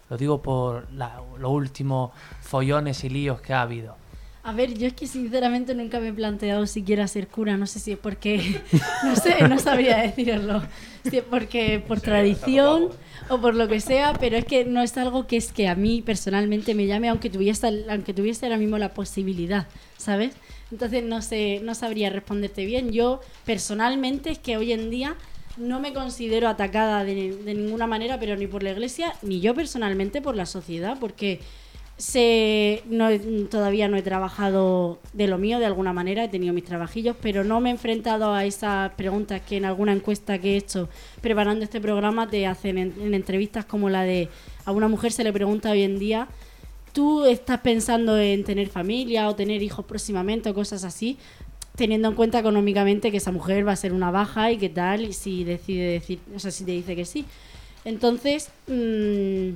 Lo digo por la- los últimos follones y líos que ha habido. A ver, yo es que sinceramente nunca me he planteado siquiera ser cura. No sé si es porque. No sé, no sabría decirlo. Si es porque por tradición o por lo que sea, pero es que no es algo que es que a mí personalmente me llame, aunque tuviese, aunque tuviese ahora mismo la posibilidad, ¿sabes? Entonces no sé, no sabría responderte bien. Yo personalmente es que hoy en día no me considero atacada de, ninguna manera, pero ni por la iglesia, ni yo personalmente por la sociedad, porque sé, no todavía no he trabajado de lo mío de alguna manera, he tenido mis trabajillos, pero no me he enfrentado a esas preguntas que en alguna encuesta que he hecho preparando este programa te hacen en, en entrevistas como la de a una mujer se le pregunta hoy en día, ¿tú estás pensando en tener familia o tener hijos próximamente o cosas así? Teniendo en cuenta económicamente que esa mujer va a ser una baja y qué tal, y si decide decir, o sea, si te dice que sí. Entonces, mm,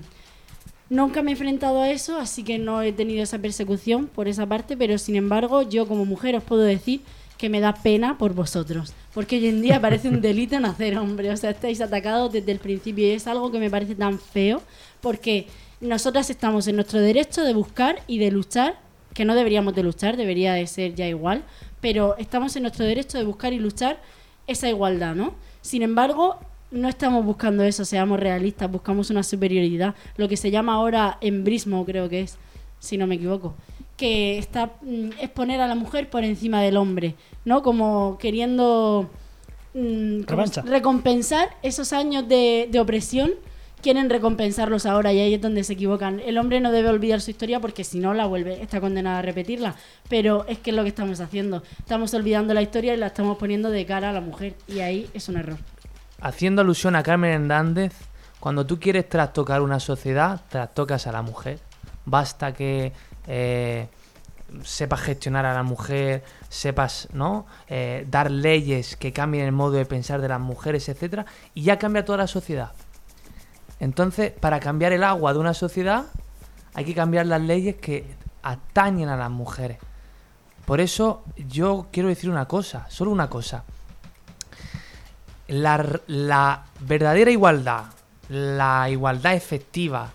Nunca me he enfrentado a eso, así que no he tenido esa persecución por esa parte, pero sin embargo, yo como mujer os puedo decir que me da pena por vosotros, porque hoy en día parece un delito nacer hombre, o sea, estáis atacados desde el principio y es algo que me parece tan feo, porque nosotras estamos en nuestro derecho de buscar y de luchar, que no deberíamos de luchar, debería de ser ya igual, pero estamos en nuestro derecho de buscar y luchar esa igualdad, ¿no? Sin embargo, no estamos buscando eso, seamos realistas, buscamos una superioridad, lo que se llama ahora embrismo, creo que es, si no me equivoco, que está mm, es poner a la mujer por encima del hombre, ¿no? Como queriendo mm, ¿cómo Revancha. se- recompensar esos años de, de opresión, quieren recompensarlos ahora y ahí es donde se equivocan. El hombre no debe olvidar su historia porque si no la vuelve, está condenada a repetirla, pero es que es lo que estamos haciendo, estamos olvidando la historia y la estamos poniendo de cara a la mujer y ahí es un error. Haciendo alusión a Carmen Hernández, cuando tú quieres trastocar una sociedad, trastocas a la mujer. Basta que eh, sepas gestionar a la mujer, sepas ¿no? Eh, dar leyes que cambien el modo de pensar de las mujeres, etcétera, y ya cambia toda la sociedad. Entonces, para cambiar el agua de una sociedad, hay que cambiar las leyes que atañen a las mujeres. Por eso yo quiero decir una cosa, solo una cosa la, verdadera igualdad, la igualdad efectiva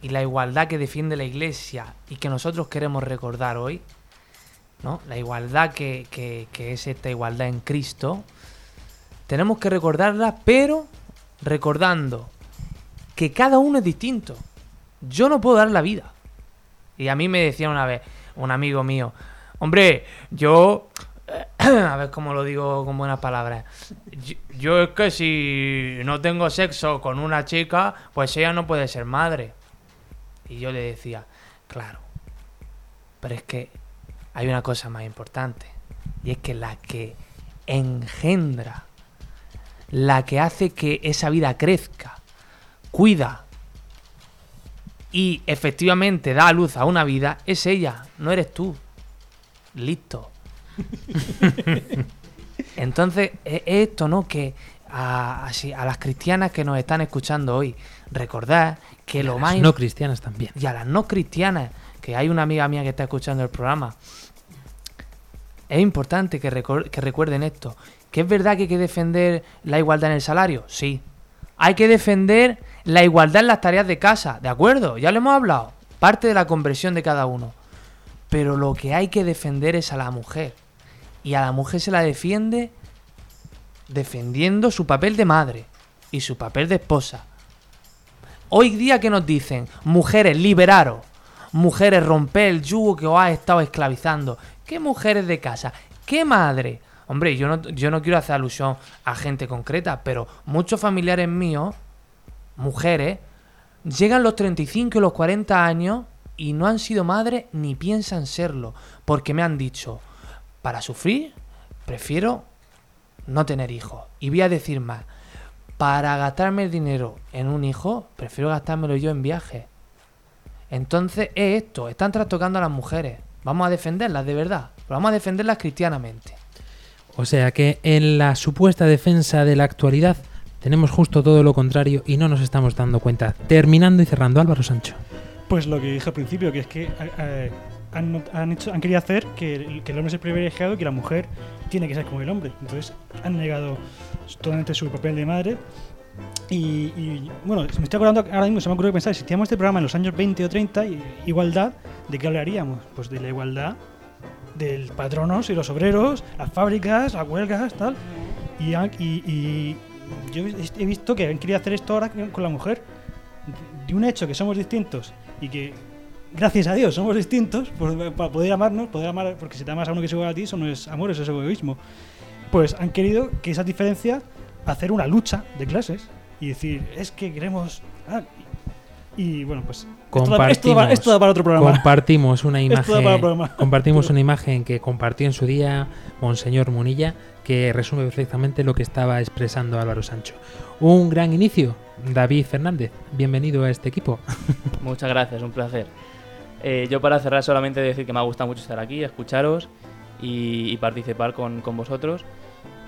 y la igualdad que defiende la Iglesia y que nosotros queremos recordar hoy, ¿no? la igualdad que es esta igualdad en Cristo, tenemos que recordarla, pero recordando que cada uno es distinto. Yo no puedo dar la vida. Y a mí me decía una vez un amigo mío, hombre, yo a ver cómo lo digo con buenas palabras. Yo, yo es que si no tengo sexo con una chica, pues ella no puede ser madre. Y yo le decía, claro, pero es que hay una cosa más importante. Y es que la que engendra, la que hace que esa vida crezca, cuida y efectivamente da a luz a una vida, es ella, no eres tú. Listo. Entonces, es esto, ¿no? Que a, así, a las cristianas que nos están escuchando hoy, recordad que lo más... no cristianas también. Y a las no cristianas, que hay una amiga mía que está escuchando el programa, es importante que, que recuerden esto. ¿Que es verdad que hay que defender la igualdad en el salario? Sí. Hay que defender la igualdad en las tareas de casa, ¿de acuerdo? Ya lo hemos hablado. Parte de la conversión de cada uno. Pero lo que hay que defender es a la mujer. Y a la mujer se la defiende defendiendo su papel de madre y su papel de esposa. Hoy día que nos dicen, mujeres, liberaros, mujeres, romper el yugo que os ha estado esclavizando. ¿Qué mujeres de casa? ¿Qué madre? Hombre, yo no, yo no quiero hacer alusión a gente concreta, pero muchos familiares míos, mujeres, llegan los 35 y los 40 años y no han sido madres ni piensan serlo, porque me han dicho, para sufrir, prefiero no tener hijos. Y voy a decir más, para gastarme el dinero en un hijo, prefiero gastármelo yo en viajes. Entonces es esto, están trastocando a las mujeres. Vamos a defenderlas de verdad, vamos a defenderlas cristianamente. O sea que en la supuesta defensa de la actualidad tenemos justo todo lo contrario y no nos estamos dando cuenta. Terminando y cerrando, Álvaro Sancho. Pues lo que dije al principio, que es que eh, han, han hecho, han querido hacer que que el hombre es el privilegiado y que la mujer tiene que ser como el hombre. Entonces han negado totalmente su papel de madre. Y, y, bueno, me estoy acordando ahora mismo, se me ocurre pensar, si hiciéramos este programa en los años 20 o 30, y- igualdad, ¿de qué hablaríamos? Pues de la igualdad del patronos y los obreros, las fábricas, las huelgas, tal. Y, y- y yo he visto que han querido hacer esto ahora con la mujer. De un hecho que somos distintos y que, gracias a Dios, somos distintos para poder amarnos, poder amar, porque si te amas a uno que es igual a ti, eso no es amor, eso es egoísmo. Pues han querido que esa diferencia, hacer una lucha de clases y decir, es que queremos. ah, y bueno, pues. Esto da, esto da para- esto da para otro programa. Compartimos una Esto da para imagen. Compartimos una imagen que compartió en su día Monseñor Munilla, que resume perfectamente lo que estaba expresando Álvaro Sancho. Un gran inicio. David Fernández, bienvenido a este equipo. Muchas gracias, un placer. Eh, yo para cerrar solamente decir que me ha gustado mucho estar aquí, escucharos y, y participar con, con vosotros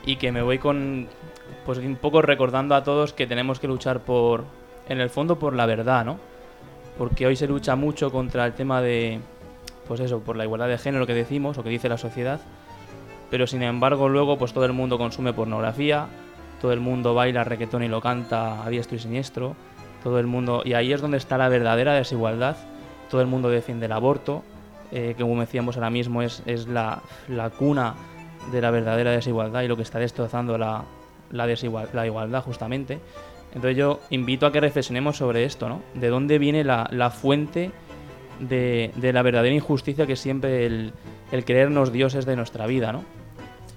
y que me voy con pues un poco recordando a todos que tenemos que luchar por en el fondo por la verdad, ¿no? Porque hoy se lucha mucho contra el tema de pues eso, por la igualdad de género que decimos o que dice la sociedad, pero sin embargo luego pues todo el mundo consume pornografía, todo el mundo baila reggaetón y lo canta a diestro y siniestro, todo el mundo y ahí es donde está la verdadera desigualdad, todo el mundo defiende el aborto, eh, que como decíamos ahora mismo es, es la, la cuna de la verdadera desigualdad y lo que está destrozando la, la, desigual- la igualdad justamente. Entonces yo invito a que reflexionemos sobre esto, ¿no? De dónde viene la, la fuente de, de la verdadera injusticia que siempre el, el creernos dioses de nuestra vida, ¿no?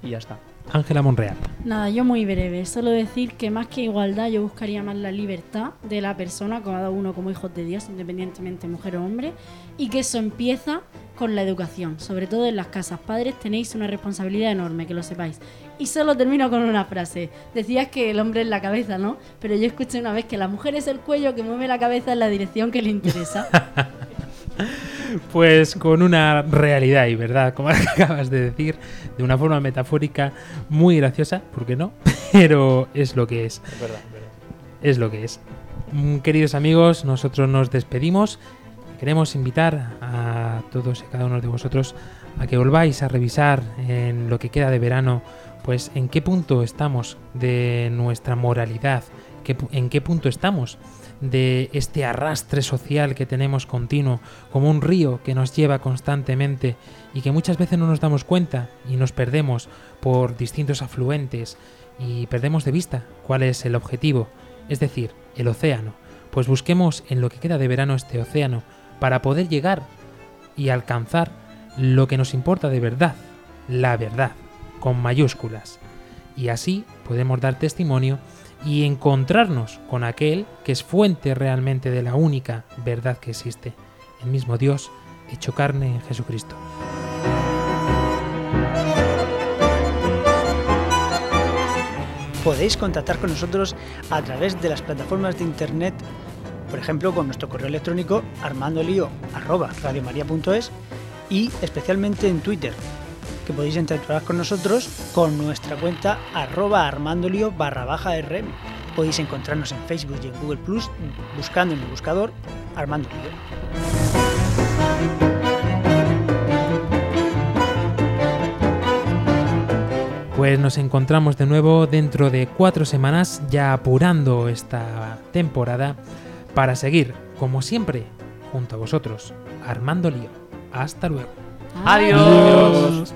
Y ya está. Ángela Monreal. Nada, yo muy breve. Solo decir que más que igualdad, yo buscaría más la libertad de la persona, cada uno como hijos de Dios, independientemente mujer o hombre, y que eso empieza con la educación, sobre todo en las casas. Padres tenéis una responsabilidad enorme, que lo sepáis. Y solo termino con una frase. Decías que el hombre es la cabeza, ¿no? Pero yo escuché una vez que la mujer es el cuello que mueve la cabeza en la dirección que le interesa. Pues con una realidad y verdad, como acabas de decir, de una forma metafórica muy graciosa, ¿por qué no? Pero es lo que es. Es verdad, es verdad. Es lo que es. Mm, Queridos amigos, nosotros nos despedimos. Queremos invitar a todos y cada uno de vosotros a que volváis a revisar en lo que queda de verano, pues en qué punto estamos de nuestra moralidad, en qué punto estamos de este arrastre social que tenemos continuo, como un río que nos lleva constantemente y que muchas veces no nos damos cuenta y nos perdemos por distintos afluentes y perdemos de vista cuál es el objetivo, es decir, el océano. Pues busquemos en lo que queda de verano este océano para poder llegar y alcanzar lo que nos importa de verdad, la verdad, con mayúsculas. Y así podemos dar testimonio y encontrarnos con aquel que es fuente realmente de la única verdad que existe, el mismo Dios hecho carne en Jesucristo. Podéis contactar con nosotros a través de las plataformas de internet, por ejemplo con nuestro correo electrónico armandolio@radiomaria.es y especialmente en Twitter, que podéis interactuar con nosotros con nuestra cuenta arroba armandolio barra baja rm. Podéis encontrarnos en Facebook y en Google Plus buscando en el buscador Armando Lío. Pues nos encontramos de nuevo dentro de cuatro semanas, ya apurando esta temporada, para seguir, como siempre, junto a vosotros, Armando Lío. Hasta luego. Adiós.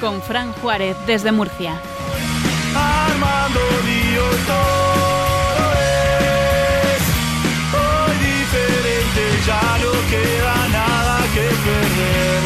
Con Fran Juárez desde Murcia. Armando lío todo es. Hoy diferente, ya no queda nada que perder.